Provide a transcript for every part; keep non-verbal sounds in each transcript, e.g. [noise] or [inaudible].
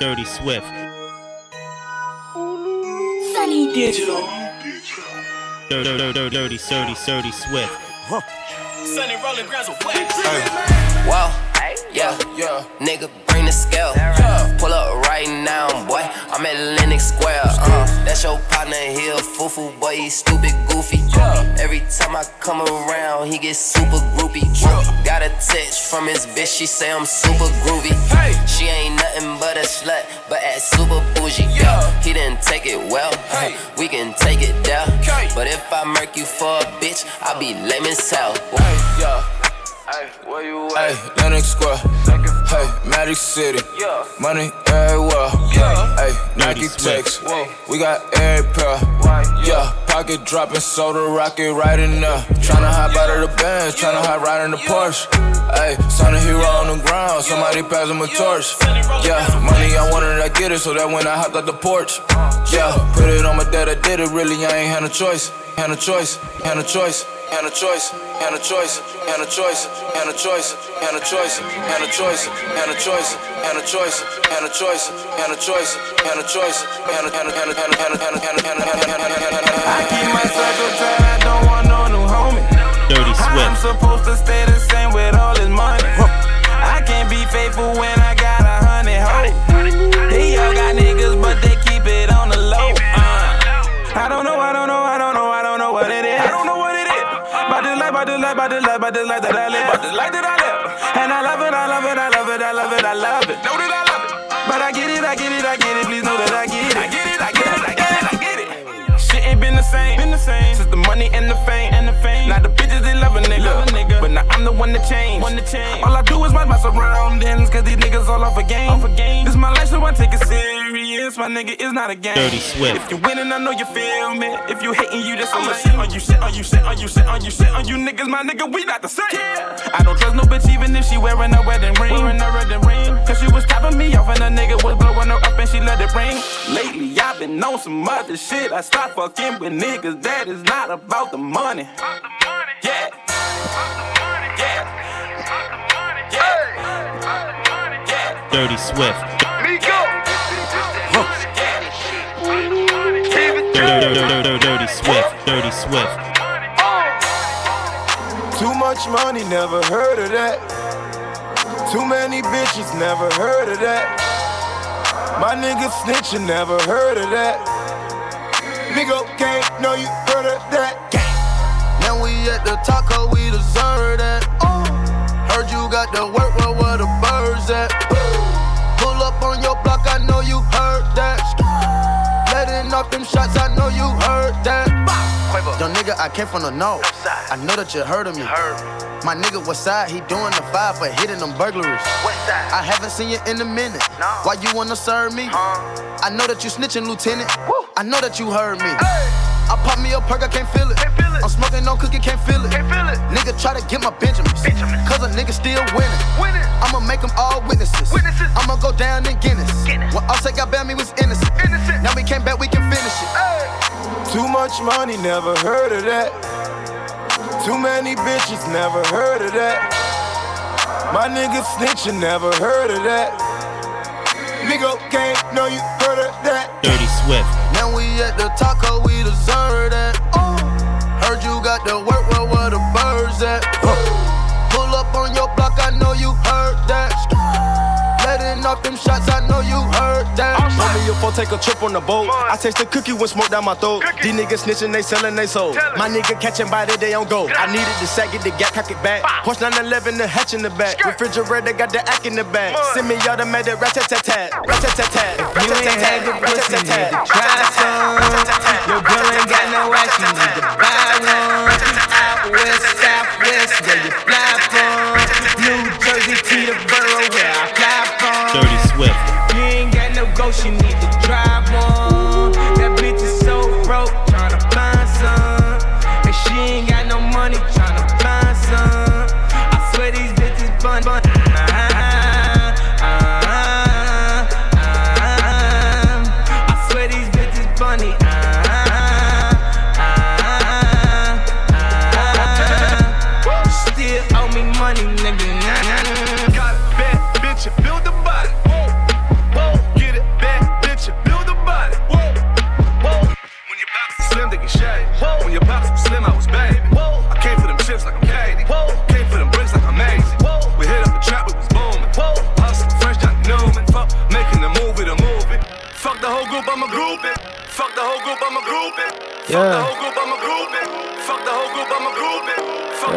Dirty Swift. Sonny Digital. Dirty, dirty, dirty, dirty, dirty, dirty Swift. Sunny rolling grounds with wax. Whoa, yeah, yeah. Nigga, bring the scale. Pull up right now, boy. I'm at Lenox Square. Uh, that's your partner here, foo boy. He stupid, goofy. Yeah. Every time I come around, he gets super groupie. Got a text from his bitch, she say I'm super groovy. She ain't nothing but a slut, but at super bougie. Yeah, he didn't take it well. We can take it there. But if I murk you for a bitch, I'll be lame as hell. Yeah. Hey, where you at? Hey, Lenox Square. Hey, Magic City. Yeah. Money everywhere. Yeah. Hey, Nike Swift. text. Whoa. We got every pair. Yeah, pocket dropping, soda rocket right in there. Tryna hop out of the Benz, tryna hop right in the Porsche. Hey, son of hero on the ground, somebody pass him a torch. Yeah, money I wanted, I get it, so that when I hopped out the porch. Yeah, put it on my dad, I did it, really, I ain't had no choice. Had no choice, had no choice, had no choice, had no choice, had no choice, had no choice, had no choice, had no choice, had no choice, had no choice, had no choice, had no choice, had no choice, had no had no had no had no had no had no had no had no I keep my circle tight, I don't want no new homie. Dirty I'm Swift. supposed to stay the same with all this money. I can't be faithful when I but this life, but this life that I live, but this life that I live. And I love it, I love it, I love it, I love it, I love it. Know that I love it. But I get it, I get it, I get it. Please know that I get it. I get it, I get it, I get it, I get it. Shit ain't been the same, been the same since the money and the fame, and the fame. Now the bitches they love a nigga, love a nigga. but now I'm the one to change. One to change. All I do is watch my surroundings, cause these niggas all off a game. Off a game. This my life, so I take it serious. My nigga is not a game. Dirty Swift. If you winning, I know you feel me. If you hating, you just I'ma shit on you, shit on you, shit on you, shit on you, shit on you niggas. My nigga, we not the same. I don't trust no bitch even if she wearing a wedding ring. Wearing a wedding ring. Cause she was stopping me off and a nigga was blowing her up and she let it ring. Lately, I've been on some other shit. I stopped fucking with niggas that is not about the money. Yeah. Yeah. Yeah. Yeah. Dirty Swift. Dirty, dirty, dirty, dirty, dirty Swift. Dirty Swift. Too much money, never heard of that. Too many bitches, never heard of that. My nigga snitching, never heard of that. Nigga gang, know you heard of that. We at the top, cause we deserve that. Heard you got the work, well, where the birds at? Pull up on your block, I know you heard that. Letting off them shots, I know you heard that. Young nigga, I came from the north. I know that you heard of me. My nigga, what side? He doing the five for hitting them burglaries. I haven't seen you in a minute. Why you wanna serve me? I know that you snitching, Lieutenant. I know that you heard me. I pop me a perk, I can't feel it. I'm smoking no cookie, can't feel it. Nigga try to get my Benjamins. Cause a nigga still winning. I'ma make them all witnesses. witnesses. I'ma go down in Guinness. When Offset got banned, me was innocent. Now we came back, we can finish it. Too much money, never heard of that. Too many bitches, never heard of that. My nigga snitching, never heard of that. Nigga gang, know you heard of that. Dirty Swift. Now we at the top, cause we deserve that. Oh. Heard you got the work, well, where the birds at? Pull up on your block, I know you heard. Letting off them shots, I know you heard that. Show me your phone, take a trip on the boat. I taste the cookie when smoke down my throat. These niggas snitching, they selling they soul. My nigga catching body, they on go. I needed the sack, get the gap, cock it back. Porsche 911, the hatch in the back. Refrigerator got the act in the back. Send me automatic rat tat tat tat. Rat tat tat tat. You ain't had the pussy, need to try some. Your girl ain't got no ass, you need to buy one. Out west, southwest, where you fly from. New Jersey to the she need to drive.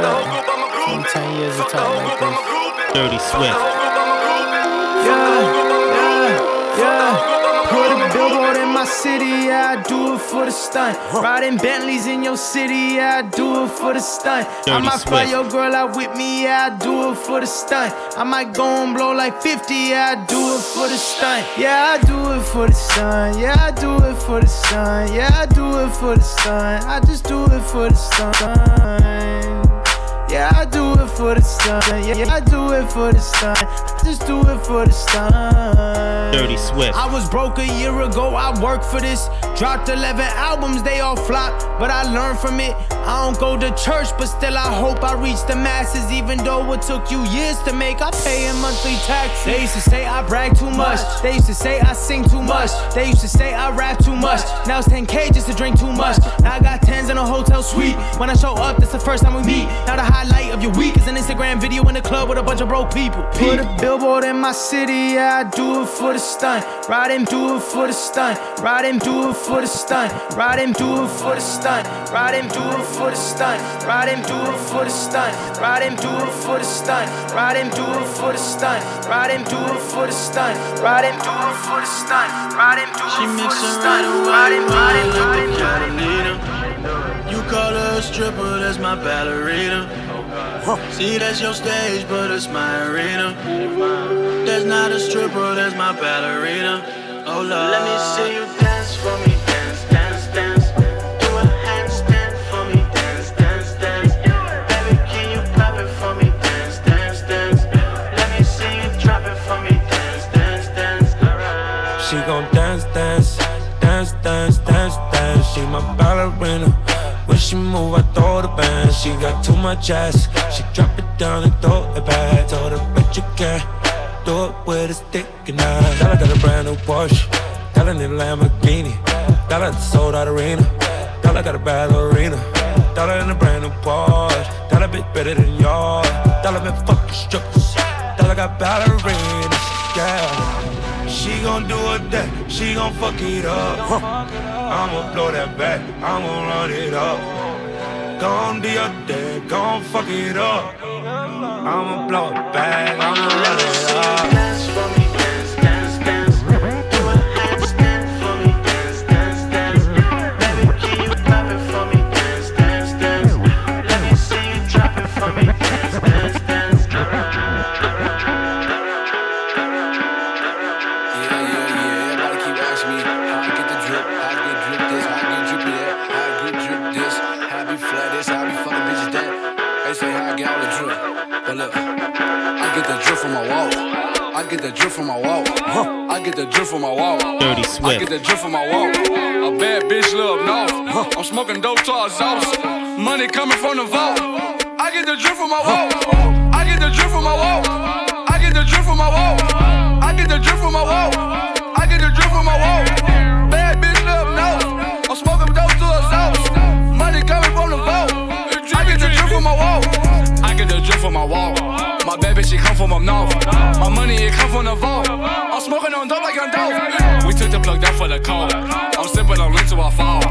Fuck the I'm 10 years of Fuck the talk whole like group, this. groupie. Dirty Fuck the Swift. whole group, I'm a groupie. Fuck the Yeah, I'm a groupie. yeah, yeah. Put a billboard in my city, yeah, I do it for the stunt. Riding Bentleys in your city, yeah, I do it for the stunt. I Dirty might fly your girl out with me, yeah, I do it for the stunt. I might go and blow like 50, yeah, I do it for the stunt. Yeah, I do it for the sun, yeah, I do it for the sun, yeah, I do it for the sun. I just do it for the sun. Yeah, I do it for the sun. Yeah, yeah, I do it for the sun. I just do it for the sun. Dirty Swift. I was broke a year ago, I worked for this. Dropped 11 albums, they all flopped, but I learned from it. I don't go to church, but still I hope I reach the masses. Even though it took you years to make, I pay a monthly tax. They used to say I brag too much. They used to say I sing too much. They used to say I rap too much. Now it's 10K just to drink too much. Now I got 10s in a hotel suite. When I show up, that's the first time we meet. Now the highlight of your week is an Instagram video in the club with a bunch of broke people. Put a billboard in my city, yeah, I do it for the stunt. Ride him, do it for the stunt. Ride him, do it for the stunt. Ride him, do it for the stunt. Ride him, do it for the stunt. Ride him, do it for the stunt. Ride him, do it for the stunt. Ride him, do it for the stunt. Ride him, do it for the stunt. Ride him, do it for the stunt. Ride him, do it She for the mixing stunt. right Ride him, away, ride him, like ride a him, ride him. Catalina. You call her a stripper, that's my ballerina. See, that's your stage, but it's my arena. That's not a stripper, that's my ballerina. Oh Lord. Let me see you dance for me, she move, I throw the band. She got too much ass. She drop it down and throw it back. Told her, bet you can't do it with a stick and knife. Dollar got a brand new Porsche. Dollar need a Lamborghini. Dollar sold out arena. Dollar got a ballerina. Dollar in a brand new Porsche. Dollar bit better than yours. Dollar been fucking strippers. Dollar got ballerinas. Yeah. She gon' do it that, she gon' fuck it up. I'ma blow that back, I'ma run it up. Gon' do your dad, gon' fuck it up. I'ma blow it back, I'ma run it up. I get the drip from my wall. I get the drip from my wall. Dirty Swift. I get the drip from my wall. A bad bitch live north. I'm smoking dope to sauce. Money coming from the vault. I get the drip from my wall. I get the drip from my wall. I get the drip from my wall. I get the drip from my wall. I get the drip from my wall. Bad bitch live north. I'm smoking dope to sauce. Money coming from the vault. I get the drip from my wall. Get the drip from my wall. My bad bitch, she come from up north. My money, it come from the vault. I'm smoking on dope like I'm dope. We took the plug down for the cold. I'm sipping on lean till I fall.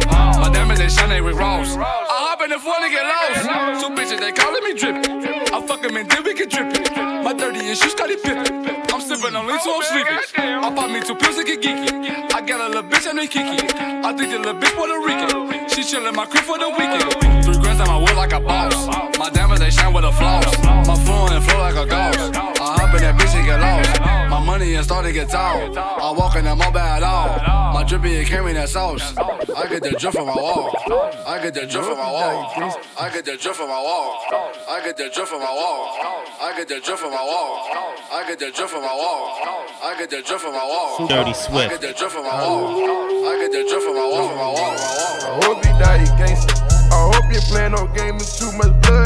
My diamonds, they shine, they with Ross. I hop in the phone and get lost. Two bitches, they calling me drippin'. I fuck 'em and then we get drippin'. My 30 issues started pippin'. I'm sipping on lean till I'm sleeping. I pop me two pills and get geeky. I got a little bitch and they kiki. I think the little bitch Puerto Rican. She chillin' my crib for the weekend. Three grams on my wood like a boss. My they shine with a floss. My phone and flow like a ghost. I hop in that bitch and get lost. My money and start to get tall. I walk in that mobile at all. My drippy and carry that sauce. I get the drip from my wall. I get the drip from my wall. I get the drip from my wall. I get the drip from my wall. I get the drip from my wall. I get the drip from my wall. I get the drip from my wall. Dirty I get the drip from my wall. I get the drip from my wall. From my wall. I hope you die, gangster. I hope you playing no game. There's too much blood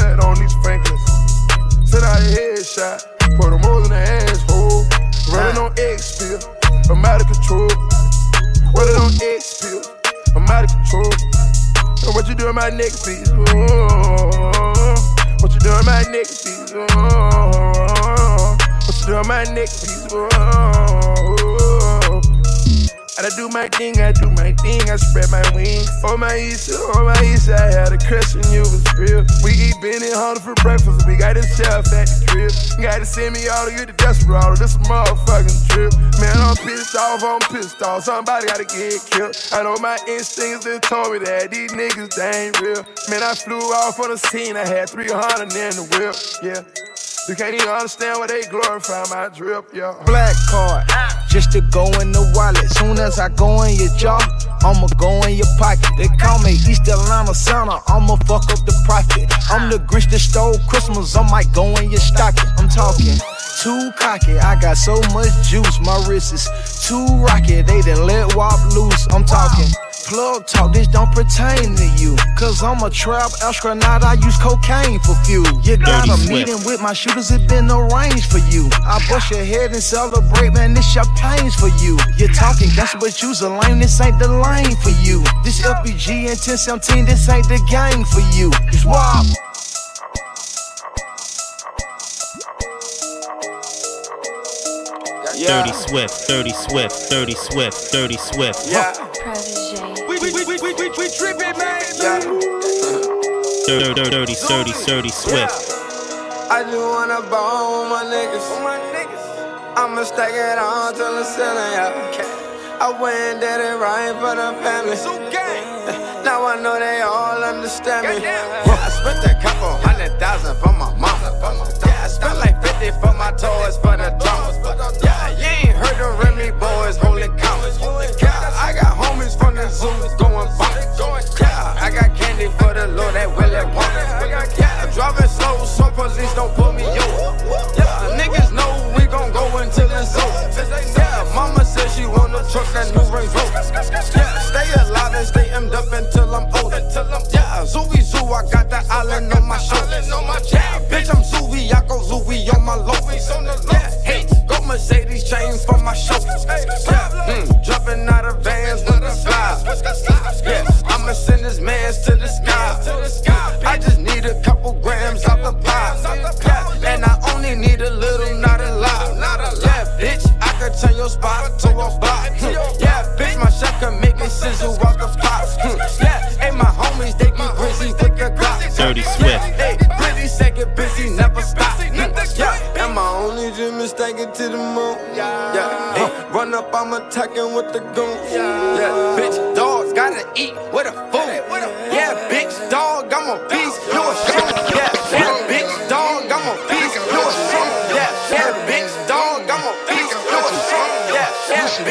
on these Franklins. Out a headshot. Put them all in the asshole. Running on X pill. I'm out of control. Running on X pill. I'm out of control. And what you doing my neck piece? Oh, what you doing my neck piece? Oh, what you doing my neck piece? Oh, I do my thing, I do my thing, I spread my wings. On my east, on my east, I had a crush on you was real. We eat Benny Hunter for breakfast, we got this chef at the crib. Gotta send me all to get the desperado, this a motherfucking trip. Man, I'm pissed off, I'm pissed off, somebody gotta get killed. I know my instincts that told me that these niggas, they ain't real. Man, I flew off on the scene, I had 300 in the whip, yeah. You can't even understand why they glorify my drip, yeah. Black card, just to go in the wallet. Soon as I go in your jaw, I'ma go in your pocket. They call me East Atlanta Santa, I'ma fuck up the profit. I'm the Grinch that stole Christmas, I might go in your stocking. I'm talking too cocky, I got so much juice, my wrist is too rocky. They done let wop loose, I'm talking. Plug talk, this don't pertain to you. Cause I'm a trap astronaut, I use cocaine for fuel. You got a Swift. meeting with my shooters, it been arranged for you. I bust your head and celebrate, man, this champagne's for you. You're talking gangster, but you's a lame, this ain't the lane for you. This FBG and 1017, this ain't the gang for you. It's WAP. Dirty Swift, Dirty Swift, Dirty Swift, Dirty Swift. Yeah. Protege. We, we, we, we, we, we, we trippin', man. Dirty, dirty, dirty, dirty, dirty Swift. I just wanna ball with my niggas. I'ma stack it on till the ceiling, yeah. I went and did it right for the family. [laughs] Now I know they all understand me. [laughs] Yeah, I spent a couple hundred thousand for my mama. Yeah, I spent like 50 for my toys for the drama. Yeah, you ain't heard the Remy Boyz holding counters. Yeah, I got homies from the zoo going for the Lord that Willie Wonka. Yeah, I'm driving slow so police don't pull me over. Yeah, niggas know we gon' go until it's over. Yeah, mama said she wanna truck that new Range Rover. Yeah, stay alive and stay emmed up until I'm older. Yeah, Zooey Zoo, I got the island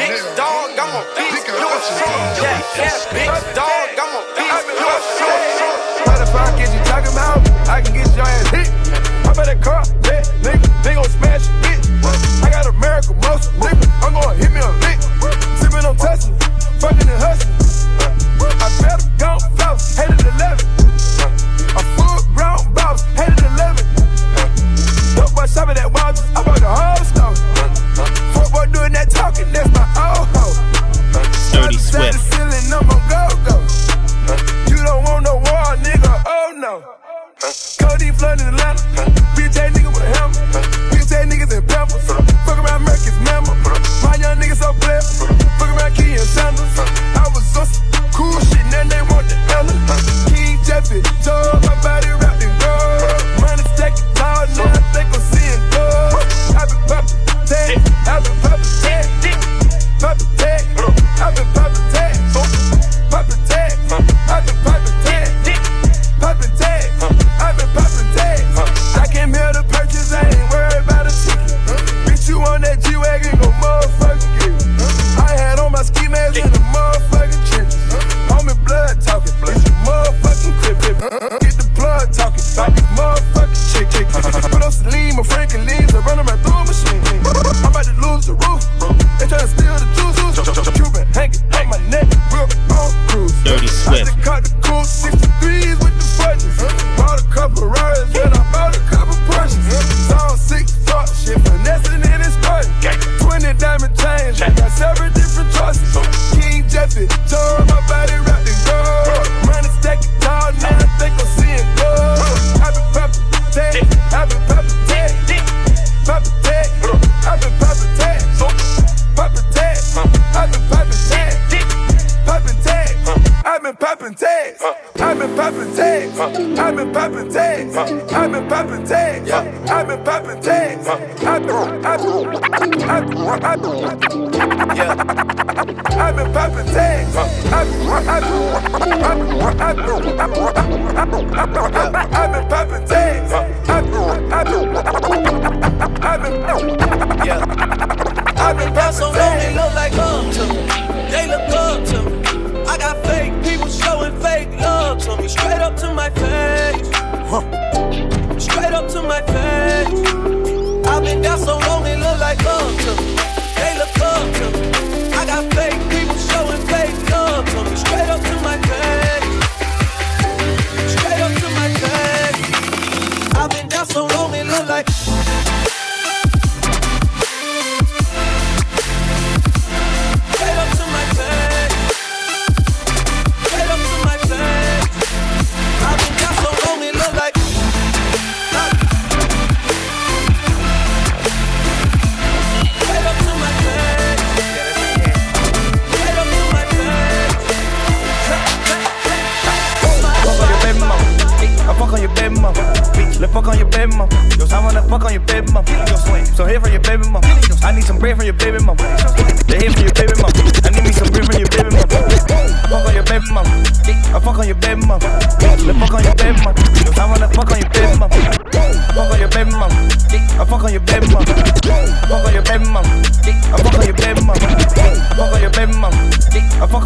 bitch, dog, I'm a piece, you a shit. Yeah, yeah, bitch, dog, Cody flooded Atlanta. Bitch ass nigga with a hammer. Bitch ass niggas in peppers. Fuck around Mercury's member. My young niggas so clear. Fuck around Key and Sanders. I was some cool shit, now they want the Ella. King Jeffy, told I've been popping tags. I've been, popping tags. I've been popping so long they look like up to me. They look up to me. I got fake people showing fake love to me. Straight up to my face. Straight up to my face so long it look like love to me.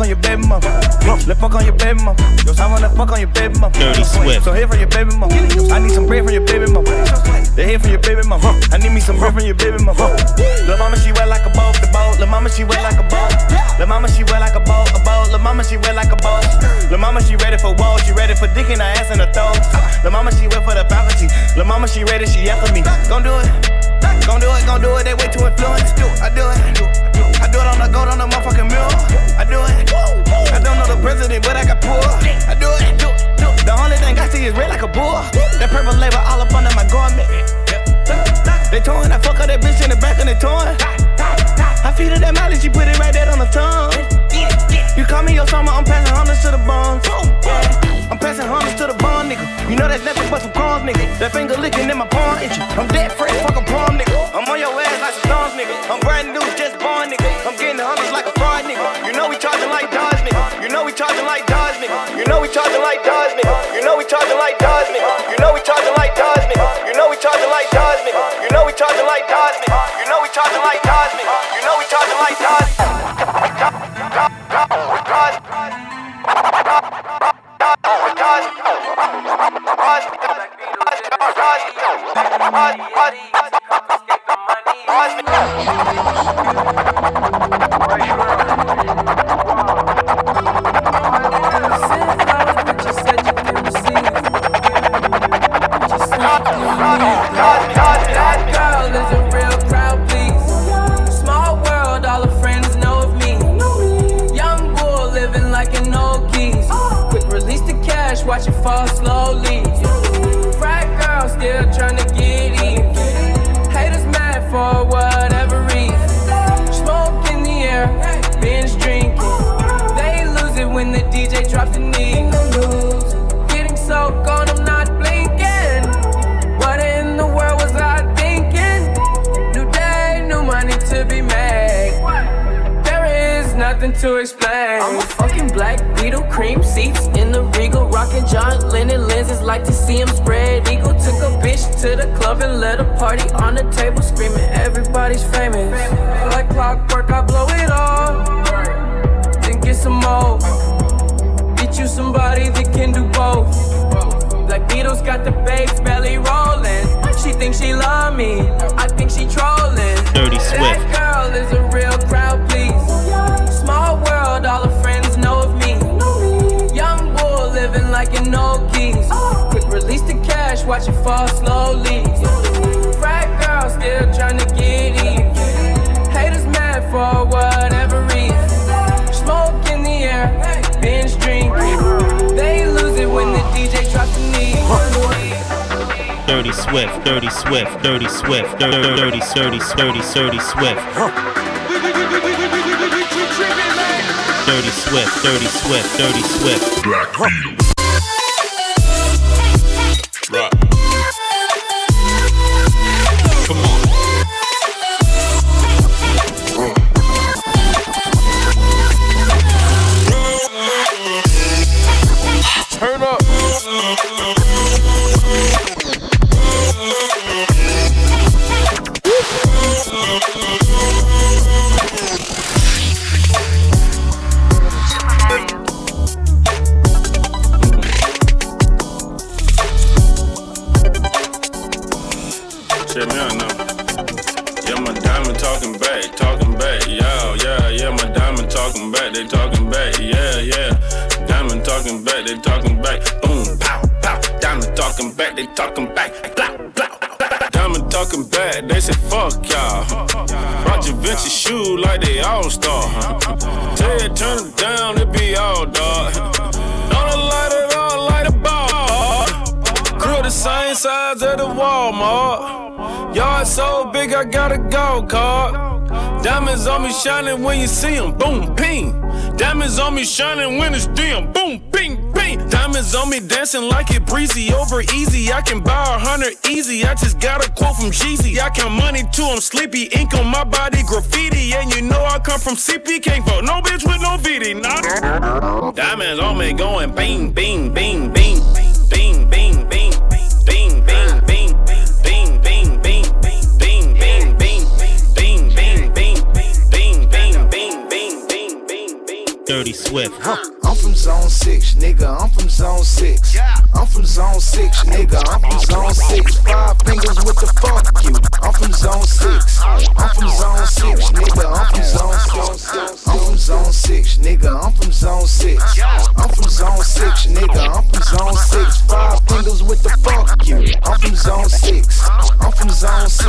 On your baby mama. Let's fuck on your baby. Yo, I wanna fuck on your baby mama. Dirty Swift. So here from your baby mama. I need some bread from your baby mama. The head from your baby mama. I need me some bread from your baby mama. Lil' mama, she wet like a boat, the boat. Lil' mama, she wet like a boat. Lil' mama, she wet like a boat, a boat. Lil' mama, she wet like a boat. Lil' mama, she ready for war. She ready for dick in her ass and her throat. Lil' mama, she wet for the faculty. Lil' mama, she ready, she after me. Gon' do it. Gon' do it, gon' do it. They way too influenced. I do it. Do it on the gold on the motherfucking mule. I do it. I don't know the president, but I got poor. I do it. The only thing I see is red like a bull. That purple label all up under my garment. They torn, I fuck up that bitch in the back and they torn. I feed her that mileage, she put it right there on the tongue. You call me your summer, I'm passing hundreds to the. Yeah. I'm passing hundreds to the bond, nigga. You know that's nothing but some crumbs, nigga. That finger licking in my palm itching. I'm rocking John Lennon lenses. Like to see him spread eagle. Took a bitch to the club and let a party on the table, screaming everybody's famous. Like clockwork, I blow it all. Then get some more. Get you somebody that can do both. Black Beatles got the babes belly rolling. She thinks she love me. I think she trolling. Dirty Swift. That girl is a real crowd, please. Small world, all her friends like an old geese. Quick release the cash, watch it fall slowly. Frat girl still trying to get in. Haters mad for whatever reason. Smoke in the air, binge drinking. They lose it when the DJ drops the knee. Dirty Swift, Dirty Swift, Dirty Swift, Dirty, Dirty, Dirty, Dirty, Dirty Swift. Dirty Swift, Dirty Swift, Dirty Swift. Black Beatles. Yeah, my diamond talking back, talking back. Yeah, yeah, yeah, my diamond talking back, they talking back. Yeah, yeah. Diamond talking back, they talking back. Boom, pow, pow. Diamond talking back, they talking back. Blah, blah. Diamond talking back, they say fuck y'all. Roger Vinci shoe like they all star. Tell you turn it down, it be all dark. Don't light it all like a ball. Crew the same size as the Walmart. Yard so big, I got a gold card. Diamonds on me shining when you see them, boom, ping. Diamonds on me shining when it's dim, boom, ping, ping. Diamonds on me dancing like it breezy, over easy. I can buy a hundred easy. I just got a quote from Jeezy. I count money too, I'm sleepy. Ink on my body, graffiti. And you know I come from CP, can't vote no bitch with no VD, nah. Diamonds on me going bing, bing, bing, bing, bing, bing, Dirty Swift. I'm from zone six, nigga. I'm from zone six. I'm from zone six, nigga. I'm from zone six. Five fingers with the fuck you. I'm from zone six. I'm from zone six, nigga. I'm from zone six. I'm from zone six, nigga. I'm from zone six. I'm from zone six, nigga. I'm from zone six. Five fingers with the fuck you. I'm from zone six. I'm from zone six,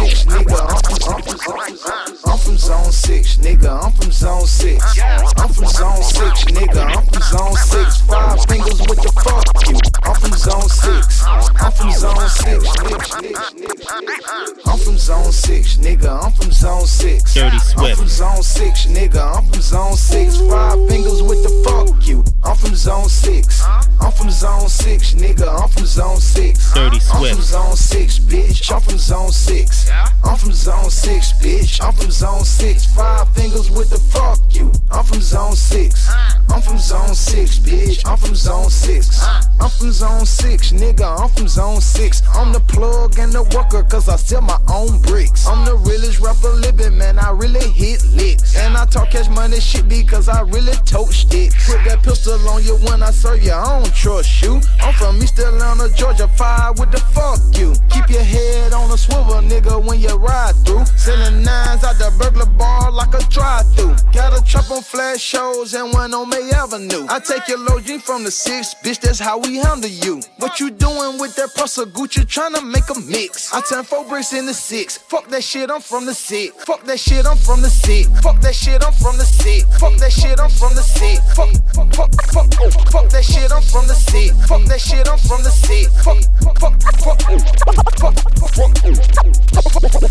cause I sell my own bricks. I'm the realest rapper living, man. I really hit licks. I talk cash money shit because I really tote sticks. Put that pistol on you when I serve you. I don't trust you. I'm from East Atlanta, Georgia. Fire with the fuck you. Keep your head on a swivel, nigga, when you ride through. Selling nines out the burglar bar like a drive through. Got a trap on flash shows and one on May Avenue. I take your low G from the six, bitch, that's how we handle you. What you doing with that pussy Gucci? Tryna make a mix. I turn four bricks into six. Fuck that shit, I'm from the six. Fuck that shit, I'm from the six. Fuck that shit, I'm from the six. Fuck that shit, I'm from the six. Fuck, fuck, fuck, fuck, oh, fuck that shit, I'm from the six. Fuck that shit, I'm from the six. Fuck, fuck, fuck, oh, fuck, fuck, fuck, oh. fuck that,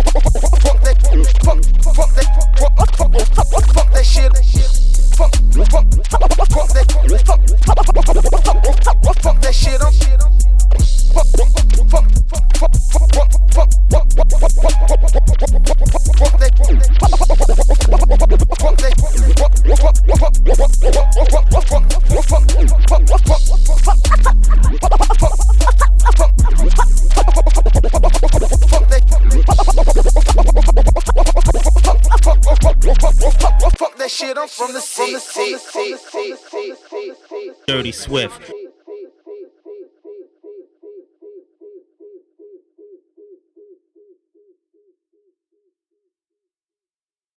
fuck, fuck that, Dirty Swift.